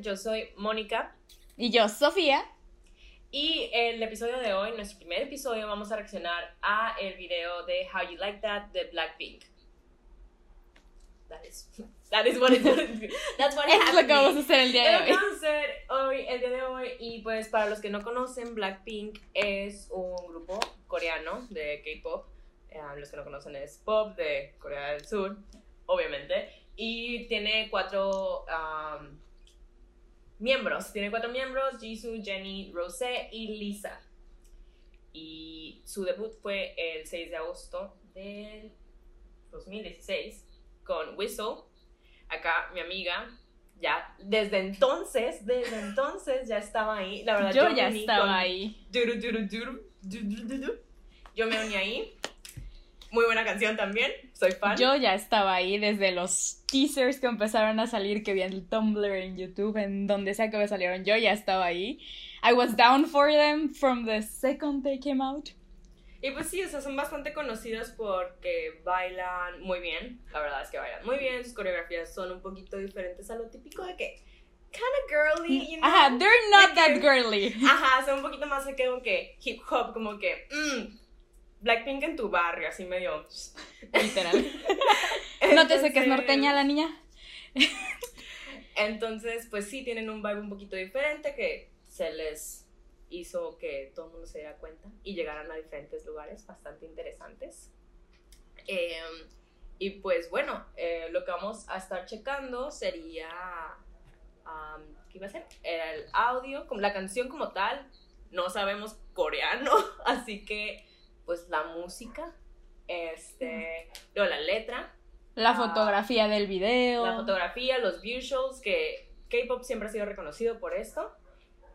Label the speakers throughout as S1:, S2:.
S1: Yo soy Mónica.
S2: Y yo, Sofía.
S1: Y el episodio de hoy, nuestro primer episodio, vamos a reaccionar a el video de How You Like That de Blackpink. That is, that is what it That's what
S2: es lo que vamos a hacer el día de hoy.
S1: Vamos a hacer hoy, el día de hoy. Y pues para los que no conocen, Blackpink es un grupo coreano de K-pop. Eh, los que no conocen es pop de Corea del Sur, obviamente. Y tiene cuatro um, miembros. Tiene cuatro miembros: Jisoo, Jenny, Rosé y Lisa. Y su debut fue el 6 de agosto del 2016 con Whistle. Acá mi amiga ya desde entonces, desde entonces ya estaba ahí. La verdad,
S2: yo, ya estaba ahí.
S1: yo me uní ahí. Muy buena canción también, soy fan.
S2: Yo ya estaba ahí desde los teasers que empezaron a salir, que vi en Tumblr, en YouTube, en donde sea que me salieron. Yo ya estaba ahí. I was down for them from the second they came out.
S1: Y pues sí, o sea, son bastante conocidos porque bailan muy bien. La verdad es que bailan muy bien. Sus coreografías son un poquito diferentes a lo típico de que kind of girly, you know?
S2: Ajá, they're not that girly.
S1: Ajá, son un poquito más de que hip hop, como que mm, Blackpink en tu barrio, así medio
S2: literal. Nótese que es norteña la niña.
S1: Entonces, pues sí tienen un vibe un poquito diferente que se les hizo que todo el mundo se diera cuenta y llegaran a diferentes lugares bastante interesantes. Em, y pues bueno, eh, lo que vamos a estar checando sería, ¿qué iba a ser? Era el audio, como la canción como tal, no sabemos coreano, así que pues la música, este, luego la letra.
S2: La ah, fotografía del video.
S1: La fotografía, los visuals, que K-Pop siempre ha sido reconocido por esto.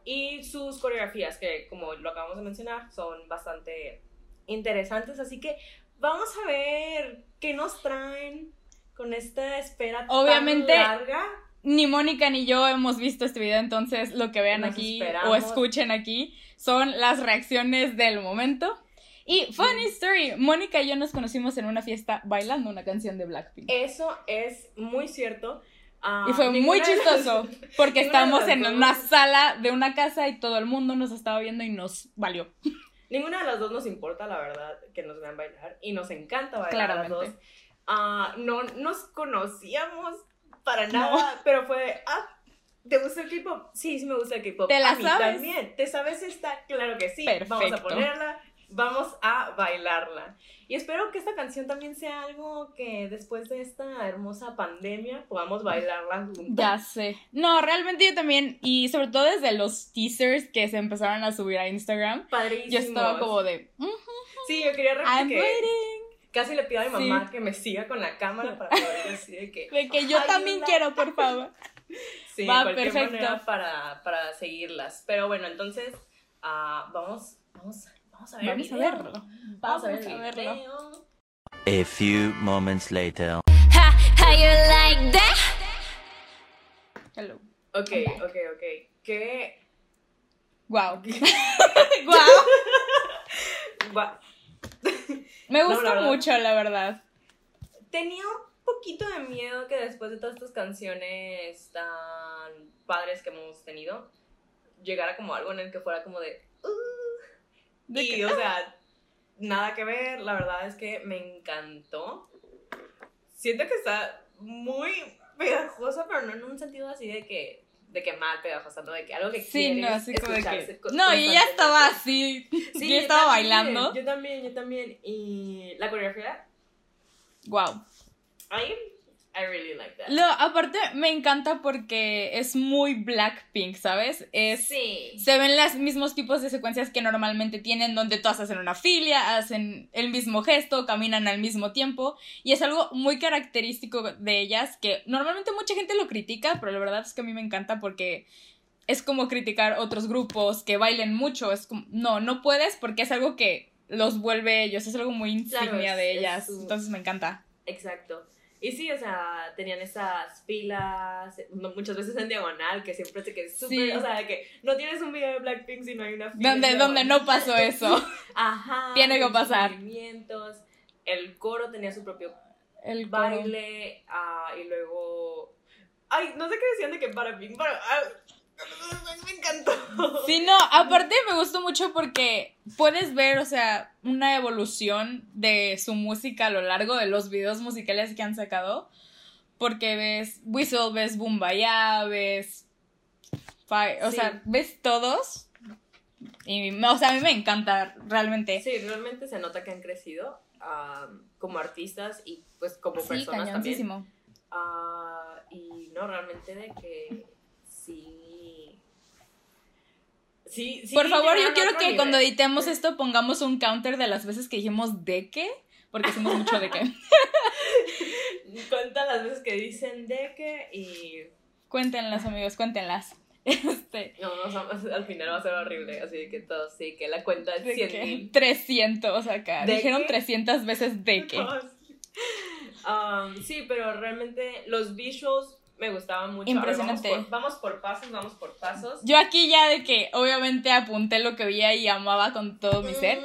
S1: Y sus coreografías, que como lo acabamos de mencionar, son bastante interesantes. Así que vamos a ver qué nos traen con esta espera
S2: Obviamente,
S1: tan larga.
S2: Ni Mónica ni yo hemos visto este video, entonces lo que vean aquí o escuchen aquí son las reacciones del momento. Y funny story, Mónica y yo nos conocimos en una fiesta bailando una canción de Blackpink.
S1: Eso es muy cierto.
S2: Ah, y fue muy chistoso porque estábamos en una sala de una casa y todo el mundo nos estaba viendo y nos valió.
S1: Ninguna de las dos nos importa, la verdad, que nos vean bailar y nos encanta bailar a las dos. Uh, no nos conocíamos para nada, pero fue, ah, ¿te gusta el K-pop? Sí, sí me gusta el K-pop.
S2: ¿Te la
S1: a mí
S2: sabes?
S1: también. ¿Te sabes esta? Claro que sí.
S2: Perfecto.
S1: Vamos a ponerla vamos a bailarla. Y espero que esta canción también sea algo que después de esta hermosa pandemia podamos bailarla juntas.
S2: Ya sé. No, realmente yo también, y sobre todo desde los teasers que se empezaron a subir a Instagram.
S1: Padrísimo.
S2: Yo estaba como de...
S1: Sí, yo quería repetir Casi le pido a mi mamá que me siga con la cámara para poder decir de que...
S2: De que yo también quiero, por favor.
S1: Sí, Va, cualquier perfecto. manera para, para seguirlas. Pero bueno, entonces, uh, vamos, vamos Vamos a, ver
S2: Vamos a verlo.
S1: Vamos, a, verlo.
S3: A few moments later.
S2: how you like that? Hello.
S1: Ok, ok, ok. ¿Qué?
S2: Wow.
S1: wow.
S2: Me gustó mucho, la verdad.
S1: Tenía un poquito de miedo que después de todas estas canciones tan padres que hemos tenido, llegara como algo en el que fuera como de. Uh, y, o sea, nada que ver, la verdad es que me encantó. Siento que está muy pegajosa, pero no en un sentido así de que de que mal pegajosa, no de que algo que
S2: sí, no, así como que no, y ya estaba así, sí, yo estaba bailando.
S1: Yo también, yo también y la coreografía
S2: wow.
S1: Ahí I really like that.
S2: Lo, aparte, me encanta porque es muy Blackpink, ¿sabes? Es,
S1: sí.
S2: Se ven los mismos tipos de secuencias que normalmente tienen, donde todas hacen una filia, hacen el mismo gesto, caminan al mismo tiempo. Y es algo muy característico de ellas que normalmente mucha gente lo critica, pero la verdad es que a mí me encanta porque es como criticar otros grupos que bailen mucho. Es como, no, no puedes porque es algo que los vuelve ellos, es algo muy insignia de ellas. Entonces me encanta.
S1: Exacto. Y sí, o sea, tenían esas filas, muchas veces en diagonal, que siempre te quedas súper, o sea, que no tienes un video de Blackpink si no hay una fila.
S2: Donde, donde no pasó eso.
S1: Ajá.
S2: Tiene que pasar.
S1: Movimientos, el coro tenía su propio
S2: el
S1: baile, uh, y luego Ay, no sé qué decían de que para Pink, para. ah, me encantó.
S2: Sí, no, aparte me gustó mucho porque puedes ver, o sea, una evolución de su música a lo largo de los videos musicales que han sacado. Porque ves Whistle, ves Bumbaya, ves. Fi- o
S1: Sí.
S2: sea, ves todos. Y, o sea, a mí me encanta, realmente.
S1: Sí, realmente se nota que han crecido como artistas y pues como
S2: Sí,
S1: personas también. Ah, y no, realmente de que sí. Sí, sí.
S2: Por favor, yo quiero que
S1: nivel.
S2: cuando editemos esto pongamos un counter de las veces que dijimos de qué. Porque hicimos mucho de qué.
S1: Cuenta las veces que dicen de que y.
S2: Cuéntenlas, amigos, cuéntenlas. Este.
S1: No, no, al final va a ser horrible. Así que todos sí, que la cuenta es
S2: ¿De
S1: 100
S2: qué?
S1: mil.
S2: 300 acá.
S1: ¿De
S2: Dijeron
S1: qué?
S2: 300 veces de qué.
S1: Um, sí, pero realmente los visuals me gustaban mucho.
S2: Impresionante.
S1: vamos, por, vamos por pasos, vamos por pasos.
S2: Yo aquí ya de que obviamente apunté lo que veía y amaba con todo mi ser.
S1: Mm,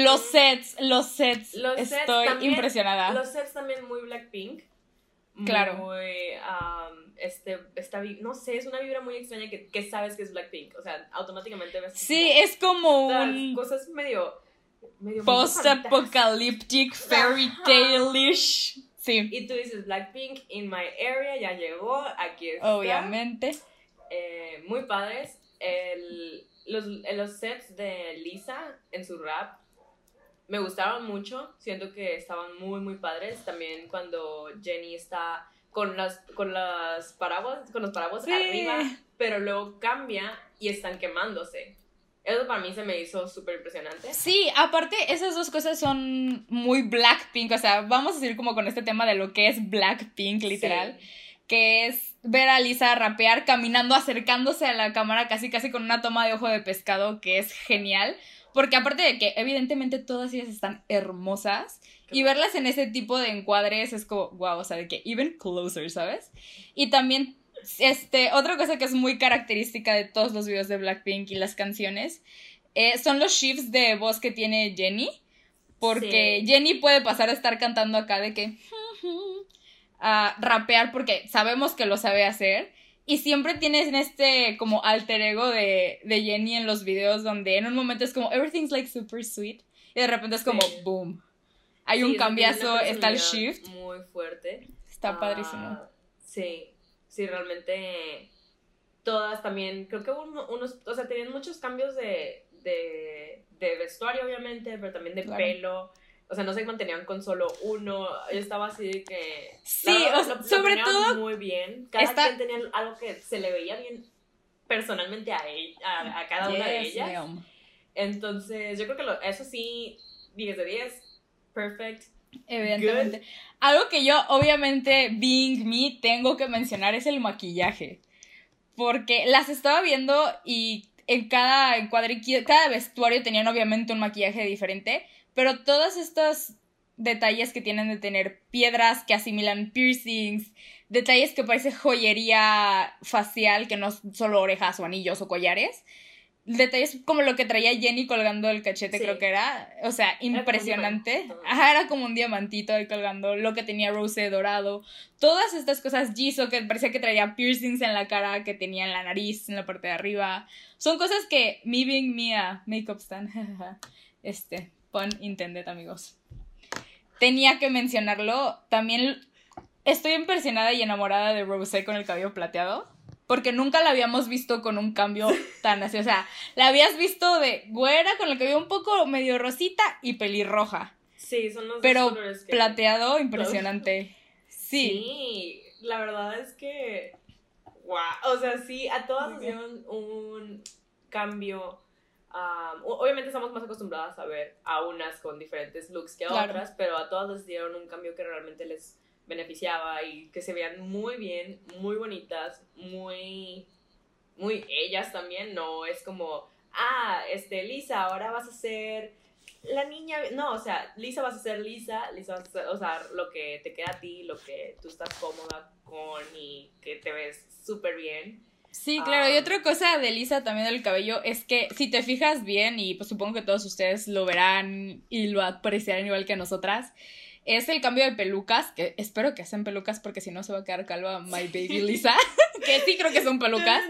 S1: mm,
S2: Los
S1: mm.
S2: sets, los sets.
S1: Los sets
S2: Estoy
S1: también-
S2: impresionada.
S1: Los sets también muy Blackpink.
S2: Claro.
S1: Muy, um, este, esta, no sé, es una vibra muy extraña que, que sabes que es Blackpink. O sea, automáticamente ves.
S2: Sí,
S1: como
S2: es como un
S1: cosas medio. medio
S2: post-apocalyptic, fairy tale-ish. Sí,
S1: Y tú dices Blackpink in my area, ya llegó, aquí está.
S2: obviamente.
S1: Eh, muy padres. El- los, los sets de Lisa en su rap me gustaron mucho. Siento que estaban muy, muy padres. También cuando Jenny está con las, con las paraguas, con los paraguas
S2: Sí.
S1: arriba, pero luego cambia y están quemándose. Eso para mí se me hizo súper impresionante.
S2: Sí, aparte, esas dos cosas son muy Blackpink. O sea, vamos a seguir como con este tema de lo que es Blackpink, literal.
S1: Sí.
S2: Que es ver a Lisa rapear caminando, acercándose a la cámara casi casi con una toma de ojo de pescado que es genial. Porque aparte de que evidentemente todas ellas están hermosas y verlas en ese tipo de encuadres es como, wow, o sea, de que even closer, ¿sabes? Y también, este, otra cosa que es muy característica de todos los videos de Blackpink y las canciones eh, son los shifts de voz que tiene Jenny. Porque
S1: Sí.
S2: Jenny puede pasar a estar cantando acá de que a rapear porque sabemos que lo sabe hacer. Y siempre tienes este como alter ego de, de Jenny en los videos donde en un momento es como everything's like super sweet y de repente es como
S1: Sí.
S2: boom. Hay
S1: Sí,
S2: un cambiazo, está el shift,
S1: Muy fuerte.
S2: está
S1: Ah,
S2: padrísimo.
S1: Sí, sí, realmente todas también, creo que hubo uno- unos, o sea, tenían muchos cambios de, de, de vestuario, obviamente, pero también de
S2: Claro.
S1: pelo. O sea, no se mantenían con solo uno. Yo estaba así de que.
S2: Sí,
S1: la
S2: o sea,
S1: lo- lo
S2: sobre
S1: planeaban
S2: todo,
S1: Muy bien. Cada quien tenía algo que se le veía bien personalmente a, ella, a, a cada una de ellas. Entonces, yo creo que lo- eso sí, 10 de 10. Perfect.
S2: Evidentemente. Algo que yo, obviamente, being me, tengo que mencionar es el maquillaje. Porque las estaba viendo y en cada encuadre, cada vestuario tenían obviamente un maquillaje diferente, pero todos estos detalles que tienen de tener piedras que asimilan piercings, detalles que parece joyería facial, que no es solo orejas o anillos o collares. Detalles como lo que traía Jenny colgando el cachete,
S1: Sí.
S2: creo que era. O sea, impresionante.
S1: diamantito.
S2: Ajá, era como un diamantito ahí colgando. Lo que tenía Rose dorado. Todas estas cosas. Jisoo, que parecía que traía piercings en la cara, que tenía en la nariz, en la parte de arriba. Son cosas que me being me a makeup stand. este, pun intended, amigos. Tenía que mencionarlo. También estoy impresionada y enamorada de Rose con el cabello plateado. Porque nunca la habíamos visto con un cambio tan así. O sea, la habías visto de güera con el cabello un poco medio rosita y pelirroja.
S1: Sí, son los dos
S2: Pero
S1: colores que-
S2: plateado, impresionante. Sí.
S1: Sí, la verdad es que. Wow. O sea, sí, a todas hicieron un cambio. um, obviamente estamos más acostumbradas a ver a unas con diferentes looks que a
S2: Claro.
S1: otras, pero a todas les dieron un cambio que realmente les beneficiaba y que se vean muy bien, muy bonitas, muy. Muy ellas también, no es como. Ah, este, Lisa, ahora vas a ser la niña, no, o sea, Lisa vas a ser Lisa, Lisa vas a ser, o sea, lo que te queda a ti, lo que tú estás cómoda con y que te ves súper bien.
S2: Sí, claro. Y
S1: Ah.
S2: otra cosa de Lisa también del cabello es que si te fijas bien, y pues supongo que todos ustedes lo verán y lo apreciarán igual que nosotras, es el cambio de pelucas, que espero que sean pelucas porque si no se va a quedar calva My Baby Lisa, que sí creo que son pelucas.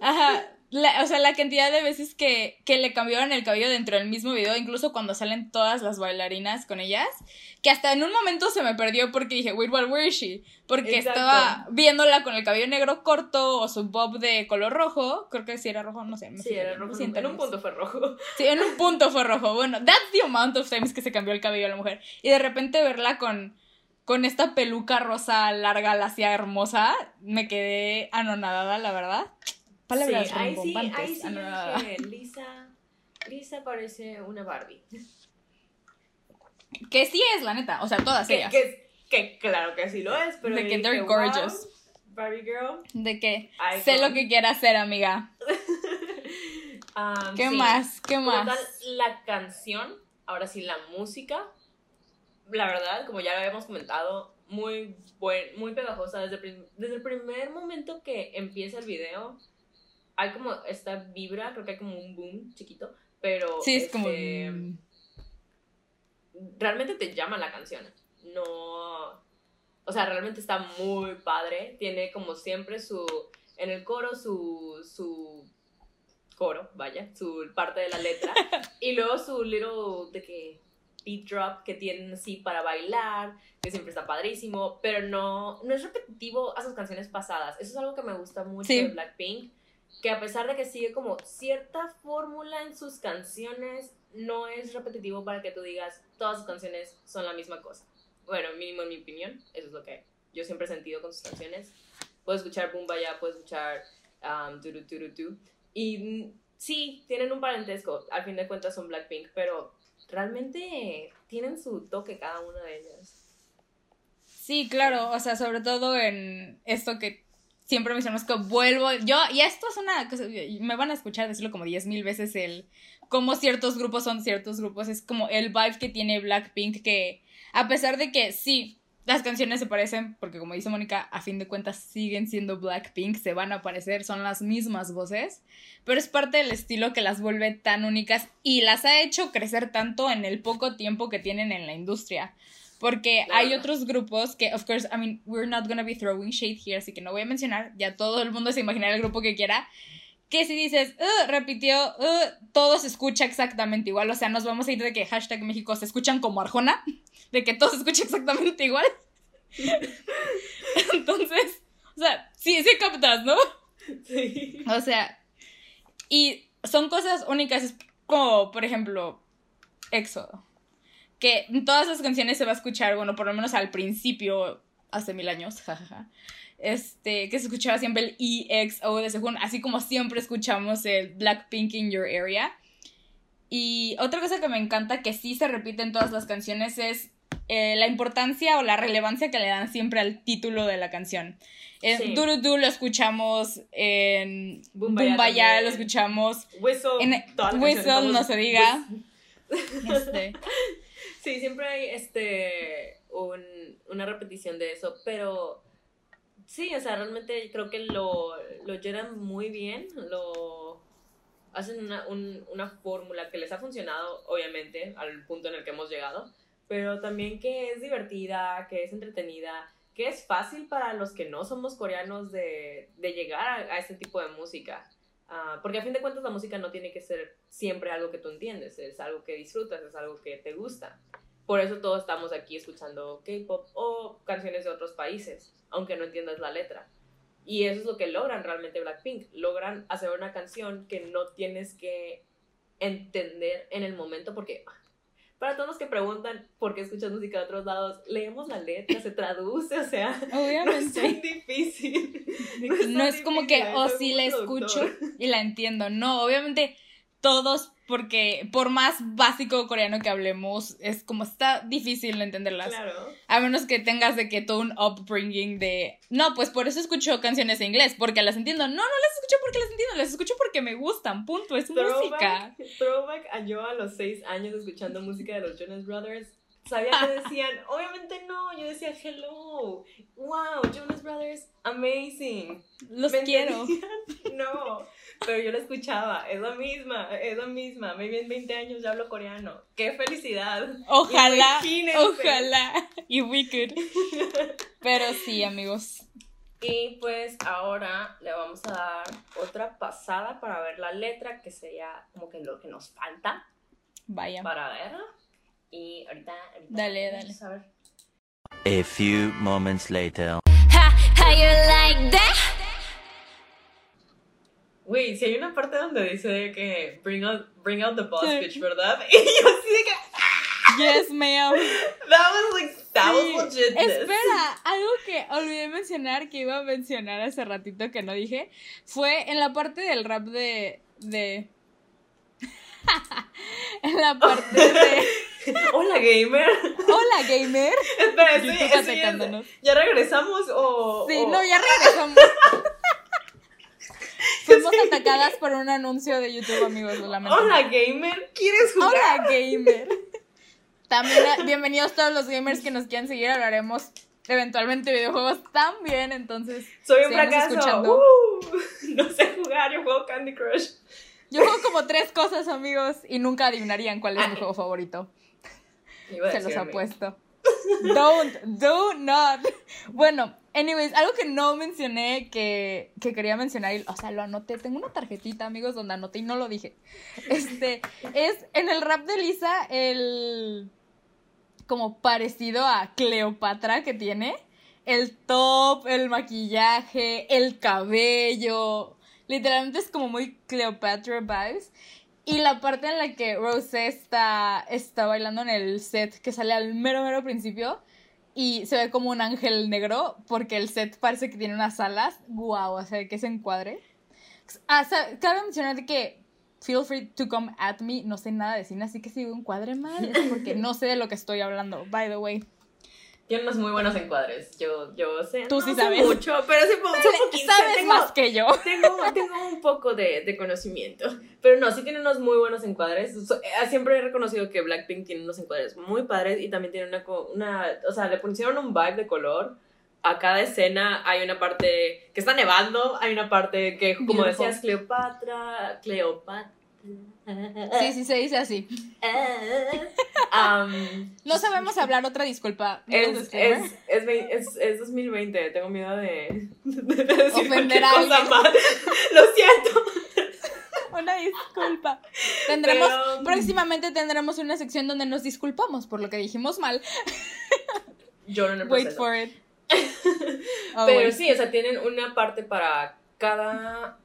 S2: Ajá, la- o sea, la cantidad de veces que, que le cambiaron el cabello dentro del mismo video, incluso cuando salen todas las bailarinas con ellas, que hasta en un momento se me perdió porque dije, wait, what, where is she? Porque
S1: Exacto.
S2: estaba viéndola con el cabello negro corto o su bob de color rojo, creo que sí era rojo, no sé. me
S1: Sí, era rojo. En un punto fue rojo.
S2: Sí, en un punto fue rojo. Bueno, that's the amount of times que se cambió el cabello a la mujer. Y de repente verla con, con esta peluca rosa larga, lacia, hermosa, me quedé anonadada, la verdad. Palabras
S1: sí, ahí sí, ahí sí dije, Lisa, Lisa parece una Barbie.
S2: Que sí es, la neta. O sea, todas
S1: Que,
S2: ellas.
S1: que, que claro que sí lo es, pero
S2: De que
S1: dije,
S2: they're
S1: wow,
S2: gorgeous.
S1: Barbie girl.
S2: De que sé lo que quiera hacer, amiga.
S1: Um,
S2: ¿Qué
S1: sí.
S2: más? ¿Qué
S1: Como
S2: más?
S1: tal, la canción, ahora sí, la música, la verdad, como ya lo habíamos comentado, muy buen, muy pegajosa. Desde, desde el primer momento que empieza el video, hay como esta vibra, creo que hay como un boom chiquito, pero
S2: Sí, es como...
S1: este, realmente te llama la canción. No. O sea, realmente está muy padre. Tiene como siempre su. En el coro su. su coro, vaya, su parte de la letra. y luego su little de que beat drop que tienen así para bailar, que siempre está padrísimo, pero no, no es repetitivo a sus canciones pasadas. Eso es algo que me gusta mucho
S2: Sí.
S1: de Blackpink, que a pesar de que sigue como cierta fórmula en sus canciones, no es repetitivo para que tú digas todas sus canciones son la misma cosa. Bueno, mínimo en mi opinión, eso es lo que yo siempre he sentido con sus canciones. Puedo escuchar Bumbaya, puedo escuchar um, Turu Turu Tu. Y mm, sí, tienen un parentesco, al fin de cuentas son Blackpink, pero realmente tienen su toque cada una de ellas.
S2: Sí, claro, o sea, sobre todo en esto que siempre mencionamos que vuelvo, yo, y esto es una cosa, me van a escuchar decirlo como diez mil veces, el cómo ciertos grupos son ciertos grupos, es como el vibe que tiene Blackpink, que a pesar de que sí, las canciones se parecen, porque como dice Mónica, a fin de cuentas siguen siendo Blackpink, se van a parecer, son las mismas voces, pero es parte del estilo que las vuelve tan únicas y las ha hecho crecer tanto en el poco tiempo que tienen en la industria. Porque
S1: Claro.
S2: hay otros grupos que, of course, I mean, we're not gonna be throwing shade here, así que no voy a mencionar, ya todo el mundo se imaginará el grupo que quiera, que si dices, "Ugh, repitió, ugh", todo se escucha exactamente igual, o sea, nos vamos a ir de que hashtag México se escuchan como Arjona, de que todo se escucha exactamente igual. Entonces, o sea, sí, sí captas, ¿no?
S1: Sí.
S2: O sea, y son cosas únicas, como, por ejemplo, Éxodo. Que en todas las canciones se va a escuchar, bueno, por lo menos al principio, hace mil años, jajaja. Este, que se escuchaba siempre el EXO de Sehun, así como siempre escuchamos el Blackpink in Your Area. Y otra cosa que me encanta, que sí se repite en todas las canciones, es eh, la importancia o la relevancia que le dan siempre al título de la canción. En
S1: Sí.
S2: Lo escuchamos en
S1: Bumbaya
S2: Bumbaya, lo escuchamos
S1: Whistle,
S2: en Whistle, no se diga.
S1: Whis-
S2: Este,
S1: Sí, siempre hay este un, una repetición de eso, pero sí, o sea, realmente creo que lo, lo llenan muy bien, lo hacen una, un- una fórmula que les ha funcionado, obviamente, al punto en el que hemos llegado, pero también que es divertida, que es entretenida, que es fácil para los que no somos coreanos de, de llegar a, a este tipo de música. Ah, porque a fin de cuentas la música no tiene que ser siempre algo que tú entiendes, es algo que disfrutas, es algo que te gusta. Por eso todos estamos aquí escuchando K-pop o canciones de otros países, aunque no entiendas la letra. Y eso es lo que logran realmente Blackpink. Logran hacer una canción que no tienes que entender en el momento porque para todos los que preguntan por qué escuchas música de otros lados, leemos la letra, se traduce, o sea, no es tan
S2: obviamente.
S1: difícil.
S2: No
S1: tan
S2: es como que, oh,
S1: un
S2: la escucho y la entiendo. No, obviamente todos, porque por más básico coreano que hablemos, es como está difícil entenderlas.
S1: Claro.
S2: A menos que tengas de que todo un upbringing de, no, pues por eso escucho canciones en inglés, porque las entiendo. No, no las escucho porque las entiendo, las escucho porque me gustan, punto, es música.
S1: Throwback, throwback a yo a los seis años escuchando música de los Jonas Brothers. Sabía que decían, obviamente no, yo decía hello, wow, Jonas Brothers, amazing.
S2: Los
S1: ¿Me
S2: quiero.
S1: entendían? No, pero yo la escuchaba, es la misma, es la misma. Maybe en 20 años ya hablo coreano. ¡Qué felicidad!
S2: Ojalá,
S1: Imagínense.
S2: ojalá. Y we could. Pero sí, amigos.
S1: Y pues ahora le vamos a dar otra pasada para ver la letra, que sería como que lo que nos falta
S2: Vaya.
S1: para verla. Y ahorita, ahorita
S2: Dale,
S1: vamos a ver.
S3: A few moments later.
S4: How you like that?
S1: Güey, si hay una parte donde dice que bring out, bring out the boss
S2: Sí.
S1: bitch, ¿verdad? Y yo así de que,
S2: Yes, ma'am.
S1: that was like, that
S2: Sí.
S1: was legitness.
S2: Espera, algo que olvidé mencionar, que iba a mencionar hace ratito que no dije, fue en la parte del rap de. de. en la parte de.
S1: Hola, gamer.
S2: Hola, gamer.
S1: Espera, estoy,
S2: YouTube
S1: estoy-
S2: atacándonos.
S1: ¿ya regresamos o...?
S2: Sí,
S1: o-
S2: no, ya regresamos. Fuimos atacadas por un anuncio de YouTube, amigos, lo lamento.
S1: Hola, gamer. ¿Quieres jugar?
S2: Hola, gamer. También, eh, bienvenidos todos los gamers que nos quieran seguir. Hablaremos eventualmente de videojuegos también, entonces.
S1: Soy un fracaso.
S2: escuchando.
S1: Uh, no sé jugar, yo juego Candy Crush.
S2: Yo juego como tres cosas, amigos, y nunca adivinarían cuál es mi juego favorito. Se los
S1: decir a mí.
S2: apuesto. Don't, do not. Bueno, anyways, algo que no mencioné que, que quería mencionar, y, o sea, lo anoté. Tengo una tarjetita, amigos, donde anoté y no lo dije. Este, es en el rap de Lisa, el. como parecido a Cleopatra que tiene. El top, el maquillaje, el cabello. Literalmente es como muy Cleopatra vibes. Y la parte en la que Rose está, está bailando en el set que sale al mero, mero principio y se ve como un ángel negro porque el set parece que tiene unas alas. Guau, o sea, que ese encuadre. Ah, cabe mencionar que feel free to come at me. No sé nada de cine, así que si un cuadre mal porque no sé de lo que estoy hablando, by the way.
S1: Tiene unos muy buenos encuadres. Yo, yo sé.
S2: Tú
S1: no
S2: sí
S1: sé
S2: sabes.
S1: mucho, pero sí, sé poquito,
S2: Sabes
S1: tengo-
S2: más que yo.
S1: Tengo, tengo un poco de, de conocimiento. Pero no, sí tiene unos muy buenos encuadres. Eh, siempre he reconocido que Blackpink tiene unos encuadres muy padres y también tiene una, una. O sea, le pusieron un vibe de color. A cada escena hay una parte que está nevando, hay una parte que, como
S2: Beautiful.
S1: decías, Cleopatra. Cleopatra.
S2: Sí, sí, se dice así.
S1: Um,
S2: No sabemos hablar, otra disculpa.
S1: es, es, es, vei- es, es 2020, tengo miedo de, de decir
S2: Ofender
S1: cualquier
S2: a
S1: cosa
S2: alguien.
S1: mal. Lo siento.
S2: Una disculpa. Tendremos,
S1: Pero-
S2: próximamente tendremos una sección donde nos disculpamos por lo que dijimos mal.
S1: Yo no
S2: Wait for it. Oh,
S1: Pero
S2: wait.
S1: sí, o sea, tienen una parte para cada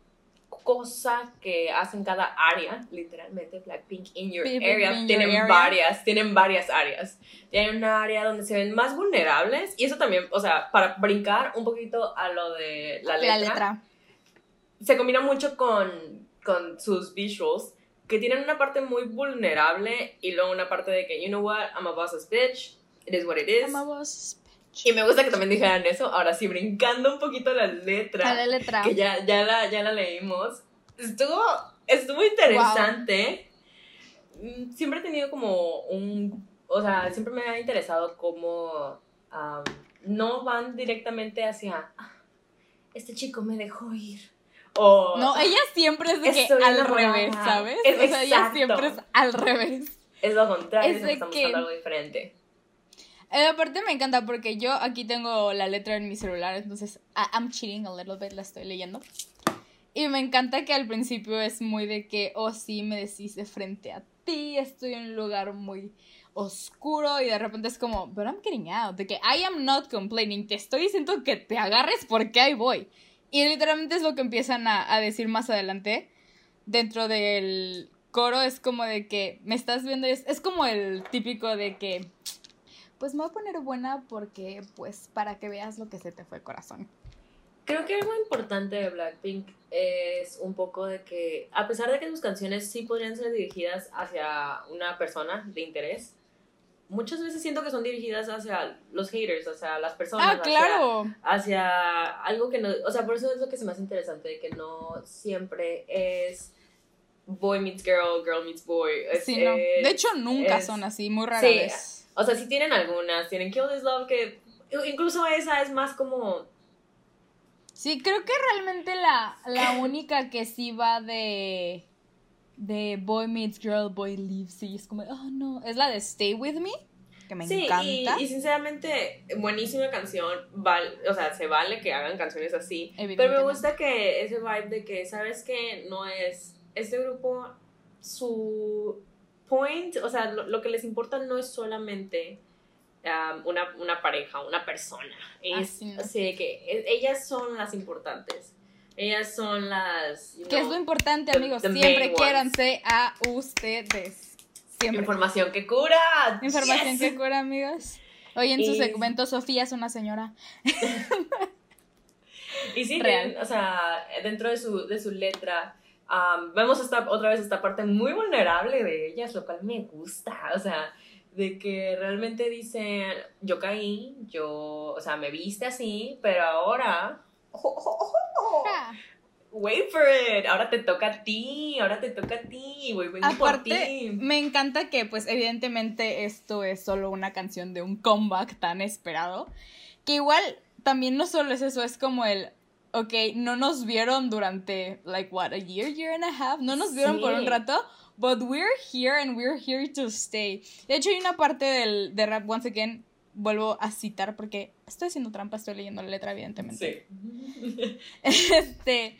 S1: cosa que hacen cada área, literalmente Blackpink in your
S2: People
S1: area,
S2: in your
S1: tienen
S2: area.
S1: varias, tienen varias áreas. Tienen una área donde se ven más vulnerables y eso también, o sea, para brincar un poquito a lo de la letra,
S2: La letra.
S1: se combina mucho con, con sus visuals, que tienen una parte muy vulnerable y luego una parte de que, you know what, I'm a boss's bitch, it is what it is.
S2: Amamos
S1: Y me gusta que también dijeran eso. Ahora sí, brincando un poquito la letra.
S2: a la letra.
S1: Que ya, ya, la, ya la leímos. Estuvo, estuvo interesante. Mm, Siempre he tenido como un... O sea, siempre me ha interesado cómo am, no van directamente hacia... "Ah, Este chico me dejó ir. O...
S2: No, ella siempre es de que al
S1: enamorada.
S2: revés, ¿sabes?
S1: Es-
S2: o sea, ella
S1: exacto.
S2: siempre es al revés.
S1: Es lo contrario,
S2: es de
S1: estamos
S2: que-
S1: algo diferente.
S2: Eh, aparte me encanta porque yo aquí tengo la letra en mi celular, entonces I- I'm cheating a little bit, la estoy leyendo. Y me encanta que al principio es muy de que, oh sí, me deshice frente a ti, estoy en un lugar muy oscuro y de repente es como, but I'm getting out, de que I am not complaining, te estoy diciendo que te agarres porque ahí voy. Y literalmente es lo que empiezan a, a decir más adelante dentro del coro, es como de que me estás viendo, es, es como el típico de que pues me voy a poner buena porque, pues, para que veas lo que se te fue corazón.
S1: Creo que algo importante de Blackpink es un poco de que, a pesar de que sus canciones sí podrían ser dirigidas hacia una persona de interés, muchas veces siento que son dirigidas hacia los haters, hacia las personas.
S2: Ah, claro.
S1: Hacia, algo que no. O sea, por eso es lo que se me hace interesante, de que no siempre es boy meets girl, girl meets boy. Es-
S2: Sí, no. De hecho, nunca
S1: es-
S2: son así, muy rara
S1: sí,
S2: vez.
S1: O sea, sí tienen algunas, tienen Kill This Love, que incluso esa es más como
S2: Sí, creo que realmente la, la única que sí va de. de Boy Meets Girl, Boy Leaves. Sí, es como, oh no. Es la de Stay With Me, que me
S1: sí, y,
S2: encanta.
S1: y sinceramente, buenísima canción. Val, o sea, se vale que hagan canciones así. Pero me gusta que ese vibe de que, ¿sabes qué? No es. Este grupo, su point, o sea, lo, lo que les importa no es solamente um, una, una pareja, una persona. Es
S2: Así
S1: así que e- ellas son las importantes. Ellas son las. you
S2: Que es
S1: know,
S2: lo importante, amigos.
S1: the
S2: Siempre quiéranse a ustedes. Siempre.
S1: Información que cura.
S2: Información
S1: Yes.
S2: que cura, amigos. Hoy en su segmento, Sofía es una señora.
S1: Y sí,
S2: Real.
S1: o sea, dentro de su, de su letra, vemos esta, otra vez esta parte muy vulnerable de ellas, lo cual me gusta, o sea, de que realmente dicen, yo caí, yo, o sea, me viste así, pero ahora,
S2: Ah.
S1: wait for it, ahora te toca a ti, ahora te toca a ti, voy, vengo por
S2: Aparte,
S1: ti.
S2: me encanta que, pues, evidentemente esto es solo una canción de un comeback tan esperado. Que igual también no solo es eso, es como el. Ok, no nos vieron durante, like, what, a year, year and a half. No nos vieron por
S1: Sí.
S2: un rato, but we're here and we're here to stay. De hecho, hay una parte del, de rap, once again, vuelvo a citar porque estoy haciendo trampa, estoy leyendo la letra, evidentemente.
S1: Sí.
S2: Este.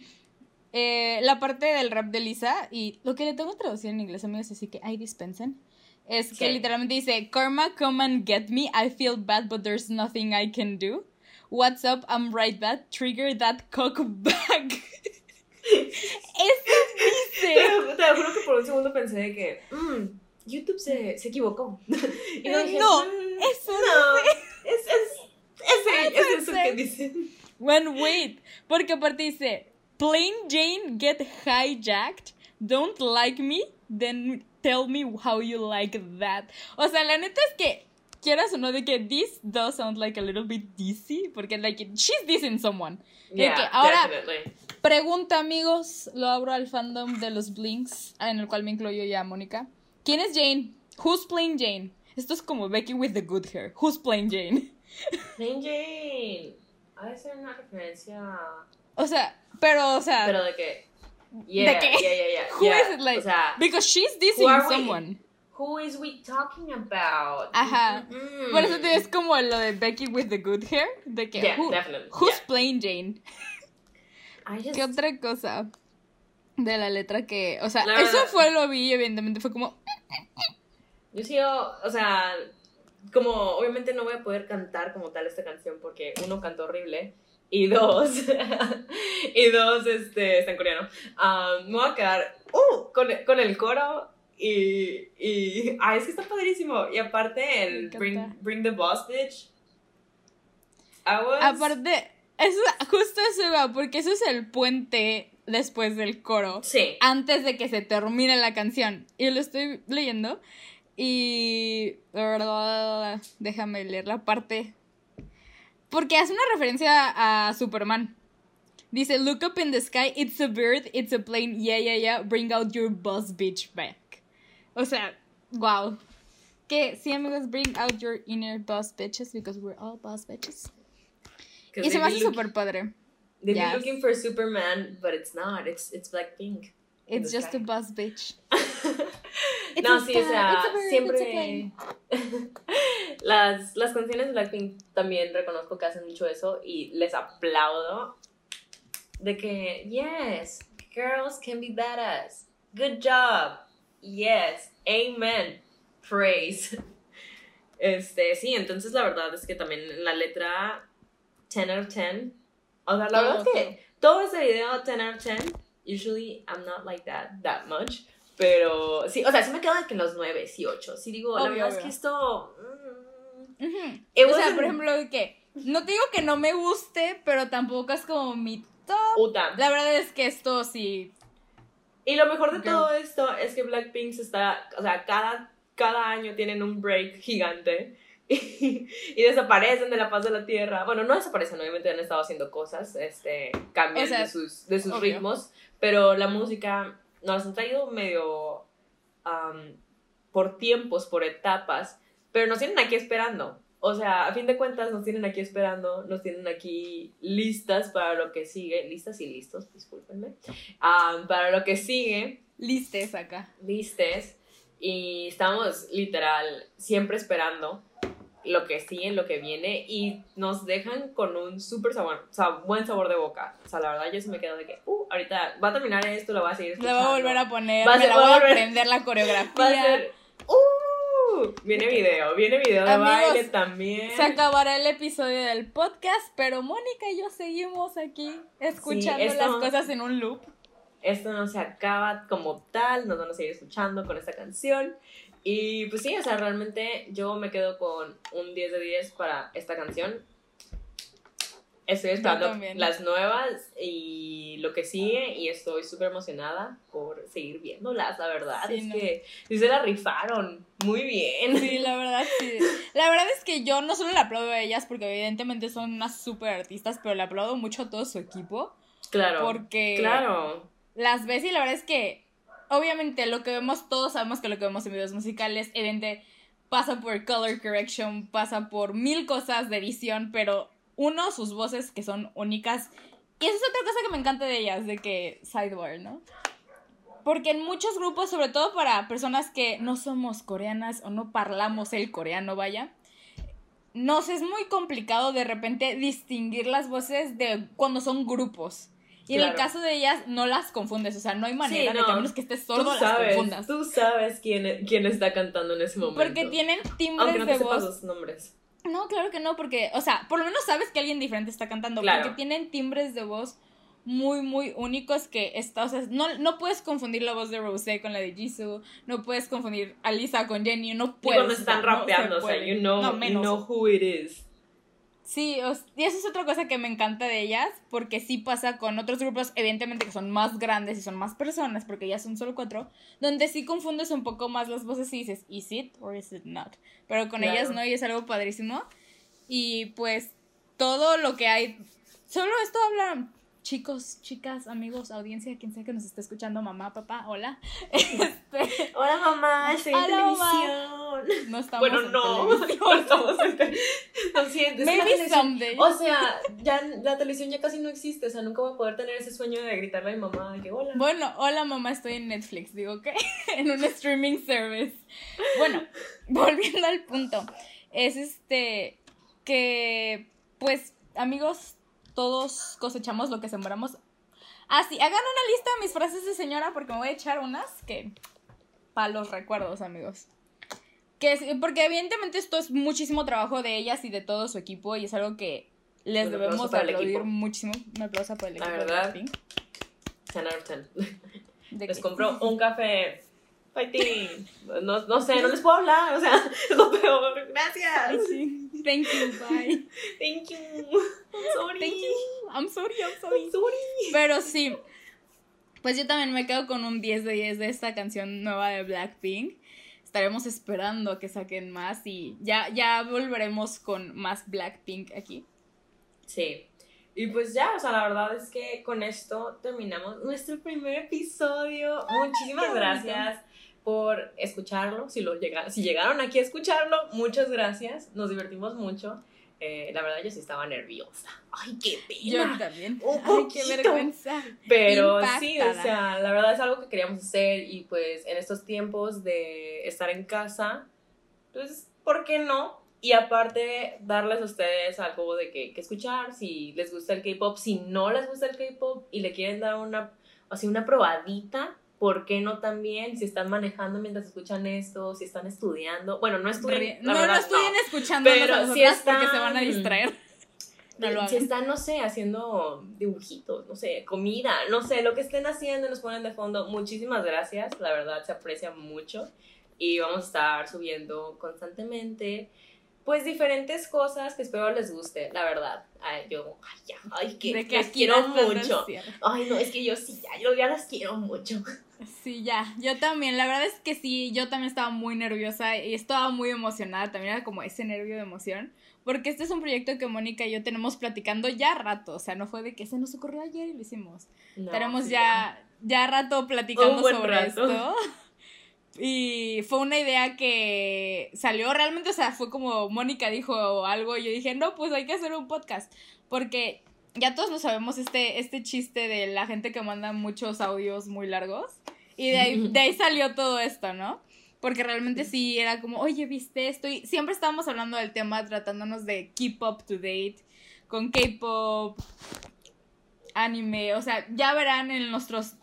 S2: eh, la parte del rap de Lisa, y lo que le tengo que traducir en inglés, amigos, así que ahí dispensen. Es que literalmente dice: Karma, come and get me. I feel bad, but there's nothing I can do. What's up? I'm right back. Trigger that cock back. Eso
S1: Te,
S2: dice.
S1: te lo juro que por un segundo pensé de que, mm, YouTube se, se equivocó. y
S2: Eh,
S1: dije,
S2: no,
S1: "Mm,
S2: eso
S1: no, es, es, es, es eso que dice.
S2: When wait, porque aparte dice, Plain Jane get hijacked, don't like me, then tell me how you like that. O sea, la neta es que quieras o no de que this does sound like a little bit dizzy, porque like she's dissing someone. De
S1: Yeah,
S2: que ahora
S1: definitely.
S2: pregunta amigos, lo abro al fandom de los Blinks, en el cual me incluyo ya Mónica. ¿Quién es Jane? Who's Plain Jane? Esto es como Becky with the good hair. Who's Plain Jane?
S1: Plain Jane. Ha de ser una referencia.
S2: O sea, pero o sea,
S1: Pero de que. Yeah,
S2: qué?
S1: yeah, yeah, yeah.
S2: Who
S1: yeah.
S2: is it like?
S1: O sea,
S2: Because she's dissing
S1: are we? Who is we talking about?
S2: Ajá.
S1: Mm.
S2: Por eso te es como lo de Becky with the good hair. De que,
S1: Yeah,
S2: who-
S1: definitely,
S2: who's
S1: yeah.
S2: plain Jane?
S1: I just-
S2: ¿Qué otra cosa? De la letra que. O sea,
S1: La
S2: eso
S1: verdad-
S2: fue lo vi, evidentemente. Fue como.
S1: Yo sigo, o sea, como obviamente no voy a poder cantar como tal esta canción porque uno canta horrible y dos, y dos, este, está en coreano, um, me voy a quedar uh, con, con el coro y, y, ay, es que está padrísimo. Y aparte el bring, bring the Boss Bitch. I was,
S2: Aparte, eso, justo eso iba, porque eso es el puente después del coro.
S1: sí,
S2: Antes de que se termine la canción. Y lo estoy leyendo. Y. Déjame leer la parte. Porque hace una referencia a Superman. Dice: Look up in the sky, it's a bird, it's a plane, yeah, yeah, yeah, bring out your boss bitch back. O sea, wow. Que sí, amigos, bring out your inner boss bitches, because we're all boss bitches. Y se me hace súper padre.
S1: they be
S2: Yes.
S1: looking for Superman, but it's not, it's, it's Blackpink. in
S2: It's just
S1: sky.
S2: a boss bitch.
S1: no, sí, o sea, siempre. las, las canciones de Blackpink también reconozco que hacen mucho eso y les aplaudo. De que, yes, girls can be badass. Good job. Yes, amen. Praise. Este, sí, entonces la verdad es que también en la letra 10 out of 10. O sea, la verdad es que todo ese video 10 out of 10, usually I'm not like that, that much. Pero sí, o sea, sí me quedo en los 9, sí, 8. Sí digo, la
S2: Obvio,
S1: verdad es
S2: obvio.
S1: que esto... mm,
S2: Ujú.
S1: It
S2: O sea, por ejemplo, que no te digo que no me guste, pero tampoco es como mi top.
S1: Uta.
S2: La verdad es que esto sí.
S1: Y lo mejor de todo esto es que Blackpink se está, o sea, cada, cada año tienen un break gigante y, y desaparecen de la faz de la tierra. Bueno, no desaparecen, obviamente han estado haciendo cosas, este, cambian
S2: O sea,
S1: de sus, de sus
S2: obvio.
S1: ritmos, pero la música nos han traído medio por tiempos, por etapas, pero nos tienen aquí esperando. O sea, a fin de cuentas nos tienen aquí esperando, nos tienen aquí listas para lo que sigue, listas y listos, discúlpenme, Ah, para lo que sigue,
S2: Listes acá.
S1: listes, y estamos literal siempre esperando lo que sigue, lo que viene, y nos dejan con un súper sabor, o sea, buen sabor de boca. O sea, la verdad yo sí me quedo de que, uh, ahorita va a terminar esto, lo voy a seguir escuchando.
S2: voy a volver a poner,
S1: Va a
S2: me la
S1: va a
S2: voy a
S1: volver-
S2: aprender la coreografía.
S1: Va a ser, uh, viene video, viene video de
S2: Amigos,
S1: baile también.
S2: Se acabará el episodio del podcast, pero Mónica y yo seguimos aquí escuchando
S1: esto-
S2: las cosas en un loop.
S1: esto no se acaba como tal, nos van a seguir escuchando con esta canción. Y pues sí, o sea, realmente yo me quedo con un 10 de 10 para esta canción. Estoy esperando las nuevas y lo que sigue y estoy súper emocionada por seguir viéndolas, la verdad.
S2: Sí,
S1: es
S2: no.
S1: que sí se la rifaron muy bien.
S2: Sí, la verdad, sí. La verdad es que yo no solo le aplaudo a ellas porque evidentemente son unas súper artistas, pero le aplaudo mucho a todo su equipo
S1: Claro.
S2: porque
S1: Claro.
S2: las ves y la verdad es que obviamente lo que vemos, todos sabemos que lo que vemos en videos musicales, evidente, pasa por color correction, pasa por mil cosas de edición, pero uno, sus voces que son únicas. Y esa es otra cosa que me encanta de ellas, de que sidebar, ¿no? Porque en muchos grupos, sobre todo para personas que no somos coreanas o no parlamos el coreano, vaya, nos es muy complicado de repente distinguir las voces de cuando son grupos. Y en el
S1: Claro.
S2: caso de ellas no las confundes, o sea, no hay manera de
S1: no.
S2: que a menos que estés sordo
S1: tú
S2: las
S1: sabes,
S2: confundas.
S1: tú sabes quién, quién está cantando en ese momento.
S2: Porque tienen timbres
S1: Aunque no
S2: de
S1: te sepas
S2: voz
S1: los nombres.
S2: No, claro que no, porque, o sea, por lo menos sabes que alguien diferente está cantando,
S1: Claro.
S2: porque tienen timbres de voz muy, muy únicos que está, o sea, no, no puedes confundir la voz de Rosé con la de Jisoo, no puedes confundir a Lisa con Jenny, no
S1: Y
S2: puedes.
S1: cuando
S2: o sea,
S1: están
S2: no se
S1: rapeando, o sea, you know,
S2: No,
S1: you
S2: menos.
S1: know who it is.
S2: Sí, y eso es otra cosa que me encanta de ellas, porque sí pasa con otros grupos, evidentemente que son más grandes y son más personas, porque ya son solo cuatro, donde sí confundes un poco más las voces y dices, ¿is it or is it not? Pero con
S1: Claro.
S2: ellas no, y es algo padrísimo. Y pues todo lo que hay, solo esto habla, chicos, chicas, amigos, audiencia, quien sea que nos esté escuchando, mamá, papá, hola. Este,
S1: Hola mamá, estoy en
S2: mamá.
S1: televisión.
S2: no estamos
S1: Bueno,
S2: en
S1: no,
S2: televisión.
S1: no estamos en televisión. La
S2: Maybe
S1: televisión-
S2: someday.
S1: O sea, ya la televisión ya casi no existe, o sea, nunca voy a poder tener ese sueño de gritarle a mi mamá de que hola.
S2: Bueno, hola mamá, estoy en Netflix, digo que en un streaming service. Bueno, volviendo al punto, es este que pues amigos, todos cosechamos lo que sembramos. Ah, sí, hagan una lista de mis frases de señora porque me voy a echar unas que para los recuerdos, amigos. Que es, porque evidentemente esto es muchísimo trabajo de ellas y de todo su equipo y es algo que les
S1: Un
S2: debemos aplaudir muchísimo. Un aplauso para el
S1: La
S2: equipo. de
S1: verdad.
S2: Blackpink.
S1: 10 out of 10.
S2: De
S1: Les compró un café. Fighting. No, no sé, no les puedo hablar, o sea, es lo peor. Gracias.
S2: sí. Thank you, bye.
S1: Thank you. I'm sorry.
S2: Thank you. I'm sorry, I'm sorry.
S1: I'm sorry.
S2: Pero sí. Pues yo también me quedo con un 10 de 10 de esta canción nueva de Blackpink. Estaremos esperando a que saquen más y ya, ya volveremos con más Blackpink aquí.
S1: Sí. Y pues ya, o sea, la verdad es que con esto terminamos nuestro primer episodio. Muchísimas
S2: qué bonito.
S1: Por escucharlo. Si, lo llega, si llegaron aquí a escucharlo, muchas gracias. Nos divertimos mucho. Eh, la verdad, yo sí estaba nerviosa. Ay, qué
S2: Yo
S1: pena.
S2: también.
S1: Un
S2: Ay, qué
S1: poquito.
S2: vergüenza.
S1: Pero
S2: Impactada.
S1: sí, o sea, la verdad es algo que queríamos hacer y pues en estos tiempos de estar en casa, pues, ¿por qué no? Y aparte, darles a ustedes algo de que, que escuchar, si les gusta el K-pop, si no les gusta el K-pop y le quieren dar una, así una probadita, ¿por qué no también? Si están manejando mientras escuchan esto, si están estudiando, bueno, no estudien,
S2: no,
S1: verdad,
S2: no estudien escuchándonos
S1: Pero
S2: a
S1: si
S2: nosotras porque
S1: están-
S2: se van a distraer. No lo
S1: si
S2: hagan.
S1: están, no sé, haciendo dibujitos, no sé, comida, no sé, lo que estén haciendo, nos ponen de fondo. Muchísimas gracias, la verdad se aprecia mucho. Y vamos a estar subiendo constantemente, pues diferentes cosas que espero les guste, la verdad. Ay, yo, ay, ya, ay, que,
S2: que
S1: quiero
S2: las el
S1: mucho. Ay, no, es que yo sí, ya, yo ya las quiero mucho.
S2: Sí, ya, yo también, la verdad es que sí, yo también estaba muy nerviosa y estaba muy emocionada, también era como ese nervio de emoción, porque este es un proyecto que Mónica y yo tenemos platicando ya rato, o sea, no fue de que se nos ocurrió ayer y lo hicimos,
S1: No,
S2: tenemos
S1: sí,
S2: ya, ya rato platicando sobre
S1: rato.
S2: esto, Y fue una idea que salió realmente, o sea, fue como Mónica dijo algo y yo dije, no, pues hay que hacer un podcast. Porque ya todos lo sabemos, este, este chiste de la gente que manda muchos audios muy largos. Y de ahí, de ahí salió todo esto, ¿no? Porque realmente sí era como, oye, ¿viste esto? Y siempre estábamos hablando del tema, tratándonos de keep up to date con K-pop, anime, o sea, ya verán en nuestros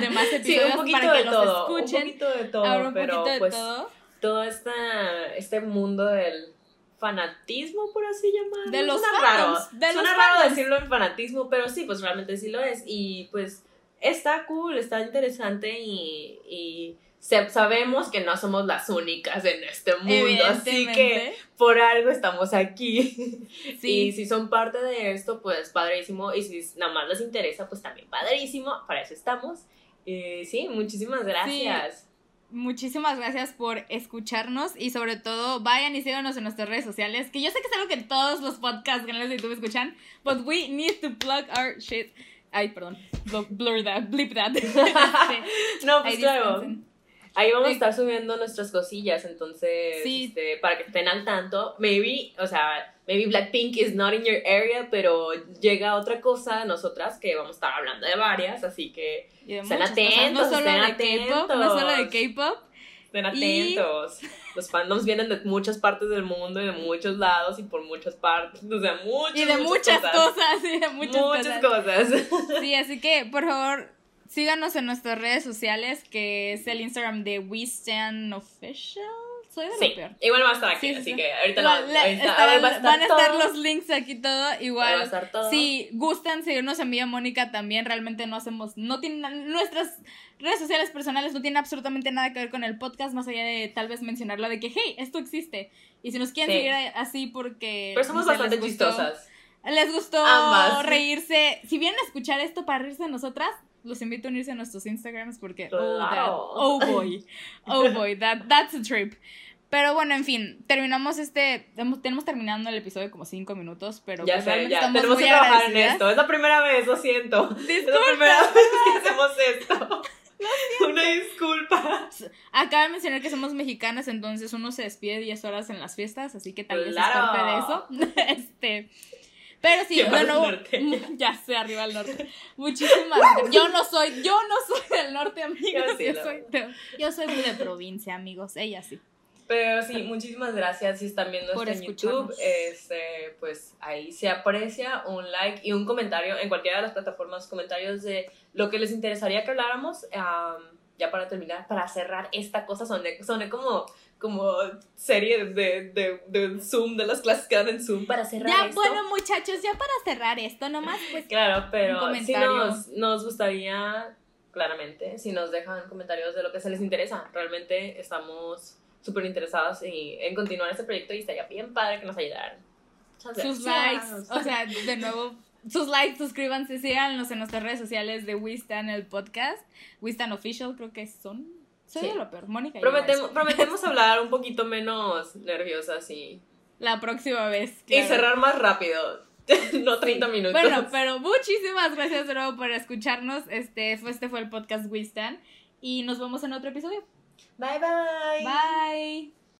S2: demás
S1: Sí,
S2: episodios
S1: un poquito
S2: para que
S1: de
S2: los
S1: todo.
S2: escuchen.
S1: Un poquito de todo,
S2: un
S1: pero
S2: poquito de
S1: pues
S2: todo.
S1: todo esta, este mundo del fanatismo, por así llamarlo.
S2: De los
S1: Suena
S2: fandoms,
S1: raro,
S2: de
S1: Suena
S2: los
S1: raro decirlo en fanatismo, pero sí, pues realmente sí lo es. Y pues está cool, está interesante y, y sabemos que no somos las únicas en este mundo, así que por algo estamos aquí.
S2: Sí.
S1: Y si son parte de esto, pues padrísimo. Y si nada más les interesa, pues también padrísimo. Para eso estamos. Y sí, muchísimas gracias.
S2: Muchísimas gracias por escucharnos y sobre todo vayan y síganos en nuestras redes sociales, que yo sé que es algo que todos los podcasts canales de YouTube escuchan, but we need to plug our shit. Ay, perdón. Bl- Blur that, blip that.
S1: No, pues
S2: dispensen.
S1: Ahí vamos a estar subiendo nuestras cosillas, entonces,
S2: Sí.
S1: este, para que estén al tanto. Maybe, o sea, maybe Blackpink is not in your area, pero llega otra cosa, nosotras, que vamos a estar hablando de varias, así que
S2: Y de
S1: Estén
S2: muchas cosas,
S1: atentos,
S2: no solo
S1: estén
S2: de K-pop, no solo de
S1: atentos.
S2: K-pop.
S1: estén
S2: Y-
S1: atentos. Los fandoms vienen de muchas partes del mundo y de muchos lados y por muchas partes, o sea, muchas,
S2: Y de muchas cosas, y de muchas,
S1: Muchas
S2: cosas.
S1: cosas.
S2: Sí, así que por favor síganos en nuestras redes sociales, que es el Instagram de We Stand Official. Soy de lo
S1: Sí,
S2: peor.
S1: igual va a estar aquí,
S2: Sí, sí,
S1: así
S2: sí.
S1: que ahorita
S2: Igual,
S1: ahí va a estar
S2: van a estar
S1: todo.
S2: los links aquí todo
S1: Ahí va a
S2: igual.
S1: estar todo.
S2: Si gustan seguirnos en Vía Mónica también, realmente no hacemos, no tienen, nuestras redes sociales personales no tienen absolutamente nada que ver con el podcast, más allá de tal vez mencionarlo de que, hey, esto existe. Y si nos quieren seguir así porque...
S1: Pero somos
S2: no sé,
S1: bastante chistosas.
S2: Les gustó
S1: Ambas.
S2: reírse. Si vienen a escuchar esto para reírse de nosotras, los invito a unirse a nuestros Instagrams porque oh, that- oh boy, oh boy, that, that's a trip. Pero bueno, en fin, terminamos este, tenemos terminando el episodio como cinco minutos, pero
S1: Ya
S2: pues
S1: sé, ya.
S2: estamos
S1: Tenemos
S2: muy
S1: que trabajar en esto. Es la primera vez, lo siento. Es la
S2: Disculpa.
S1: primera vez que hacemos esto. Una disculpa.
S2: Acaba de mencionar que somos mexicanas, entonces uno se despide 10 horas en las fiestas, así que tal vez es
S1: Claro.
S2: parte de eso. este, pero sí,
S1: norteña.
S2: ya sé, arriba al norte. Muchísimas gracias. Yo no soy, yo no soy del norte, amigos.
S1: Yo sí,
S2: Yo
S1: la
S2: soy, de, yo soy muy de provincia, amigos. Ella sí.
S1: Pero sí, muchísimas gracias si están viendo
S2: Por
S1: esto en. YouTube. Este, pues ahí se aprecia un like y un comentario en cualquiera de las plataformas, comentarios de lo que les interesaría que habláramos. Am, ya para terminar, para cerrar esta cosa, soné, soné como, como serie de, de, de Zoom, de las clases que dan en Zoom. Para cerrar
S2: Ya,
S1: esto.
S2: bueno, muchachos, ya para cerrar esto, nomás, pues.
S1: Claro, pero
S2: Un comentario.
S1: nos, nos gustaría, claramente, si nos dejan comentarios de lo que se les interesa. Realmente estamos súper interesados en, en continuar este proyecto y estaría bien padre que nos ayudaran.
S2: Sus likes, o sea, de nuevo, sus likes, suscríbanse, síganos en nuestras redes sociales de Wistan el podcast, Wistan Official, creo que son. Soy
S1: Sí.
S2: de lo peor, Mónica.
S1: Prometemos, prometemos hablar un poquito menos nerviosas y,
S2: La próxima vez.
S1: y cerrar más rápido. no 30 minutos.
S2: Bueno, pero muchísimas gracias de nuevo por escucharnos. Este fue, este fue el podcast Wistan. Y nos vemos en otro episodio.
S1: Bye bye.
S2: Bye.